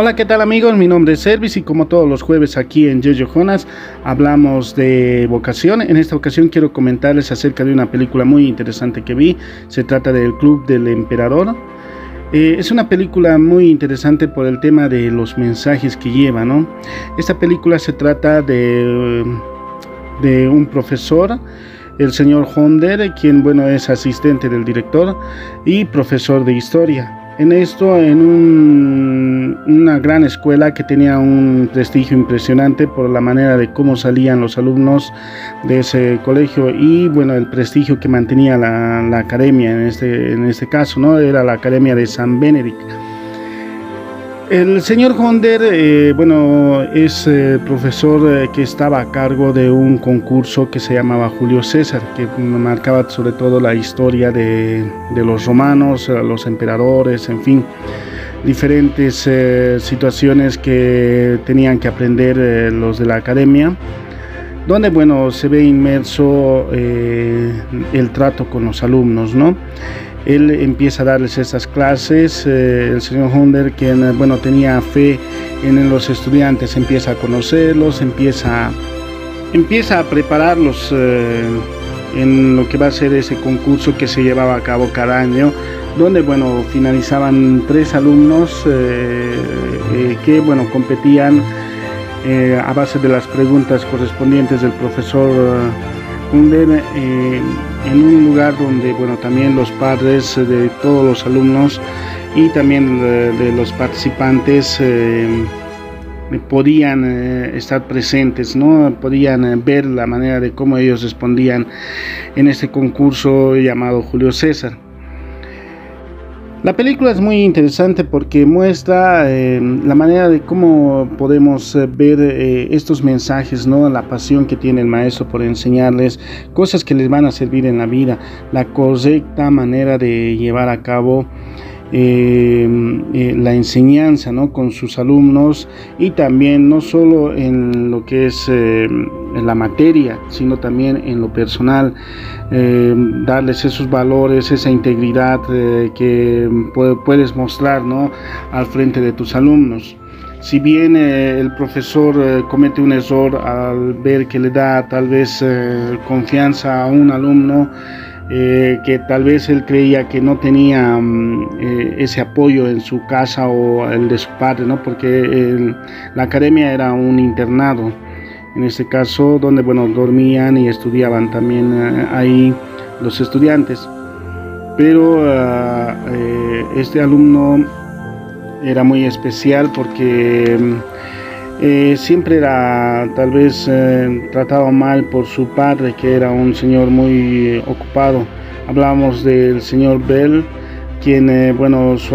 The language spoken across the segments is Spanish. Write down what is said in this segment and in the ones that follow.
Hola, ¿qué tal amigos? Mi nombre es Servis y como todos los jueves aquí en Jojo Jonas hablamos de vocación. En esta ocasión quiero comentarles acerca de una película muy interesante que vi. Se trata del Club del Emperador. Eh, es una película muy interesante por el tema de los mensajes que lleva, ¿no? Esta película se trata de, de un profesor el señor Honder, quien bueno es asistente del director y profesor de historia en esto en una gran escuela que tenía un prestigio impresionante por la manera de cómo salían los alumnos de ese colegio y bueno el prestigio que mantenía la, academia en este, en este caso no era la academia de San Benedict el señor Honder, eh, bueno, es eh, profesor eh, que estaba a cargo de un concurso que se llamaba Julio César, que marcaba sobre todo la historia de, los romanos, los emperadores, en fin, diferentes situaciones que tenían que aprender los de la academia, donde, bueno, se ve inmerso el trato con los alumnos, ¿no? Él empieza a darles estas clases, eh, el señor Honder, quien eh, bueno, tenía fe en los estudiantes, empieza a conocerlos, empieza, empieza a prepararlos eh, en lo que va a ser ese concurso que se llevaba a cabo cada año, donde bueno, finalizaban tres alumnos que bueno, competían a base de las preguntas correspondientes del profesor Hunder en un lugar donde bueno también los padres de todos los alumnos y también de, los participantes eh, podían eh, estar presentes, ¿no? podían eh, ver la manera de cómo ellos respondían en este concurso llamado Julio César. La película es muy interesante porque muestra eh, la manera de cómo podemos eh, ver eh, estos mensajes, ¿no? la pasión que tiene el maestro por enseñarles cosas que les van a servir en la vida, la correcta manera de llevar a cabo la enseñanza ¿no? con sus alumnos y también no solo en lo que es la materia, sino también en lo personal. Eh, darles esos valores, esa integridad eh, que puedes mostrar ¿no? al frente de tus alumnos. Si bien eh, el profesor comete un error al ver que le da tal vez confianza a un alumno, que tal vez él creía que no tenía mm, ese apoyo en su casa o el de su padre, ¿no? porque la academia era un internado en este caso donde bueno dormían y estudiaban también eh, ahí los estudiantes pero ah, eh, este alumno era muy especial porque eh, siempre era tal vez tratado mal por su padre que era un señor muy ocupado. Hablábamos del señor Bell quien, eh, bueno, su,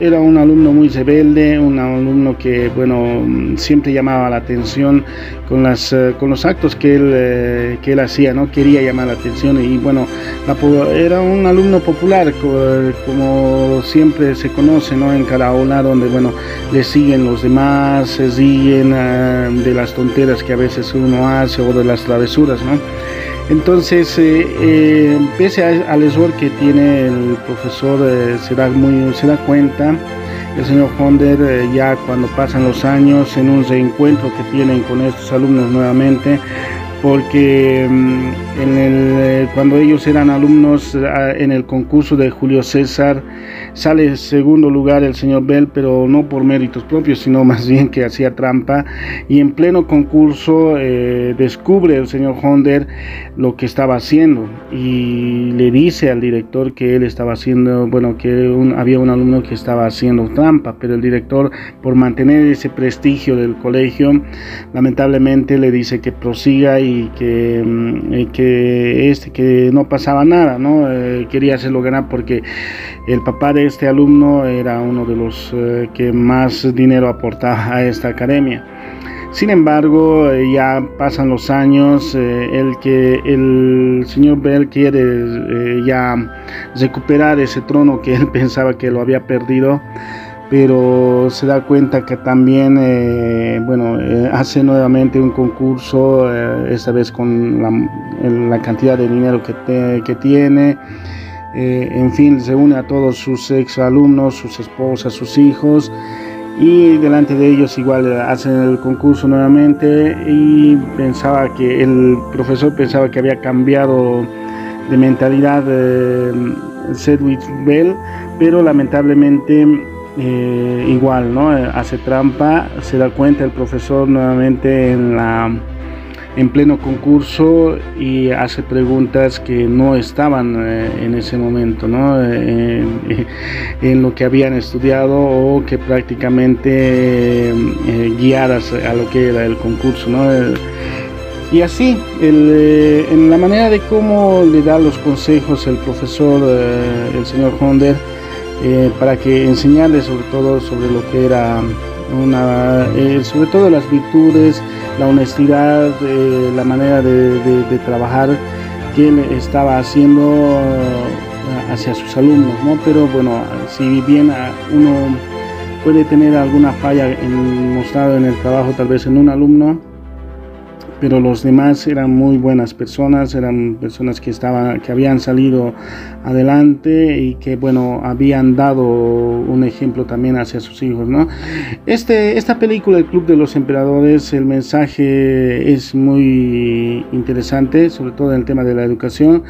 era un alumno muy rebelde, un alumno que, bueno, siempre llamaba la atención con, las, eh, con los actos que él, eh, que él hacía, ¿no? Quería llamar la atención y, bueno, era un alumno popular, como siempre se conoce, ¿no? En cada aula donde, bueno, le siguen los demás, se siguen de las tonteras que a veces uno hace o de las travesuras, ¿no? Entonces, eh, eh, pese al error que tiene el profesor, eh, se, da muy, se da cuenta, el señor Honder ya cuando pasan los años en un reencuentro que tienen con estos alumnos nuevamente, porque mm, en el, cuando ellos eran alumnos en el concurso de Julio César, Sale segundo lugar el señor Bell, pero no por méritos propios, sino más bien que hacía trampa. Y en pleno concurso eh, descubre el señor Honder lo que estaba haciendo y le dice al director que él estaba haciendo, bueno, que había un alumno que estaba haciendo trampa, pero el director, por mantener ese prestigio del colegio, lamentablemente le dice que prosiga y que, mm, que este, que no pasaba nada, ¿no? Eh, quería hacerlo ganar porque el papá de este alumno era uno de los eh, que más dinero aportaba a esta academia. Sin embargo, eh, ya pasan los años, eh, el que el señor Bell quiere ya recuperar ese trono que él pensaba que lo había perdido, pero se da cuenta que también, bueno, hace nuevamente un concurso, esta vez con la, cantidad de dinero que, que tiene eh, en fin, se une a todos sus ex alumnos, sus esposas, sus hijos y delante de ellos igual hacen el concurso nuevamente y pensaba que el profesor pensaba que había cambiado de mentalidad eh, Sedwick Bell, pero lamentablemente eh, igual, ¿no? Hace trampa, se da cuenta el profesor nuevamente en la en pleno concurso y hace preguntas que no estaban eh, en ese momento, ¿no? Eh, en lo que habían estudiado o que prácticamente guiadas a lo que era el concurso, ¿no? y así, en la manera de cómo le da los consejos el profesor, el señor Honder, eh, para que enseñarle sobre todo sobre lo que era una, eh, sobre todo las virtudes, la honestidad, eh, la manera de, trabajar que él estaba haciendo hacia sus alumnos, ¿no? Pero bueno, si bien uno puede tener alguna falla en, mostrado en el trabajo, tal vez en un alumno, pero los demás eran muy buenas personas, eran personas que estaban, que habían salido adelante y que bueno habían dado un ejemplo también hacia sus hijos, ¿no? Este, esta película, El Club de los Emperadores, el mensaje es muy interesante, sobre todo en el tema de la educación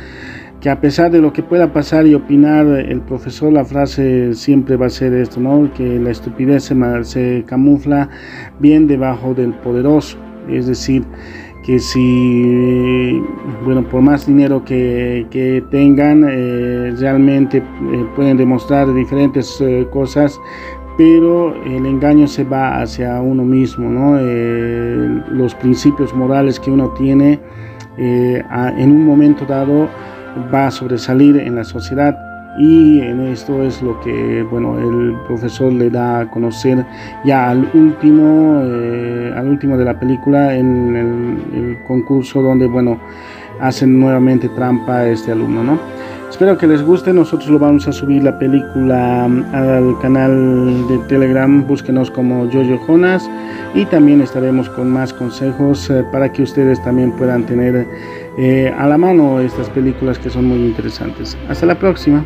que a pesar de lo que pueda pasar y opinar el profesor, la frase siempre va a ser esto, ¿no? Que la estupidez se, se camufla bien debajo del poderoso. Es decir, que si, bueno, por más dinero que, tengan, eh, realmente eh, pueden demostrar diferentes eh, cosas, pero el engaño se va hacia uno mismo, ¿no? los principios morales que uno tiene en un momento dado va a sobresalir en la sociedad y en esto es lo que bueno el profesor le da a conocer ya al último eh, al último de la película en el, concurso donde bueno hacen nuevamente trampa a este alumno no espero que les guste. Nosotros lo vamos a subir la película mm, al canal de telegram. Búsquenos como Jojo Jonas. Y también estaremos con más consejos eh, para que ustedes también puedan tener eh, a la mano estas películas que son muy interesantes. Hasta la próxima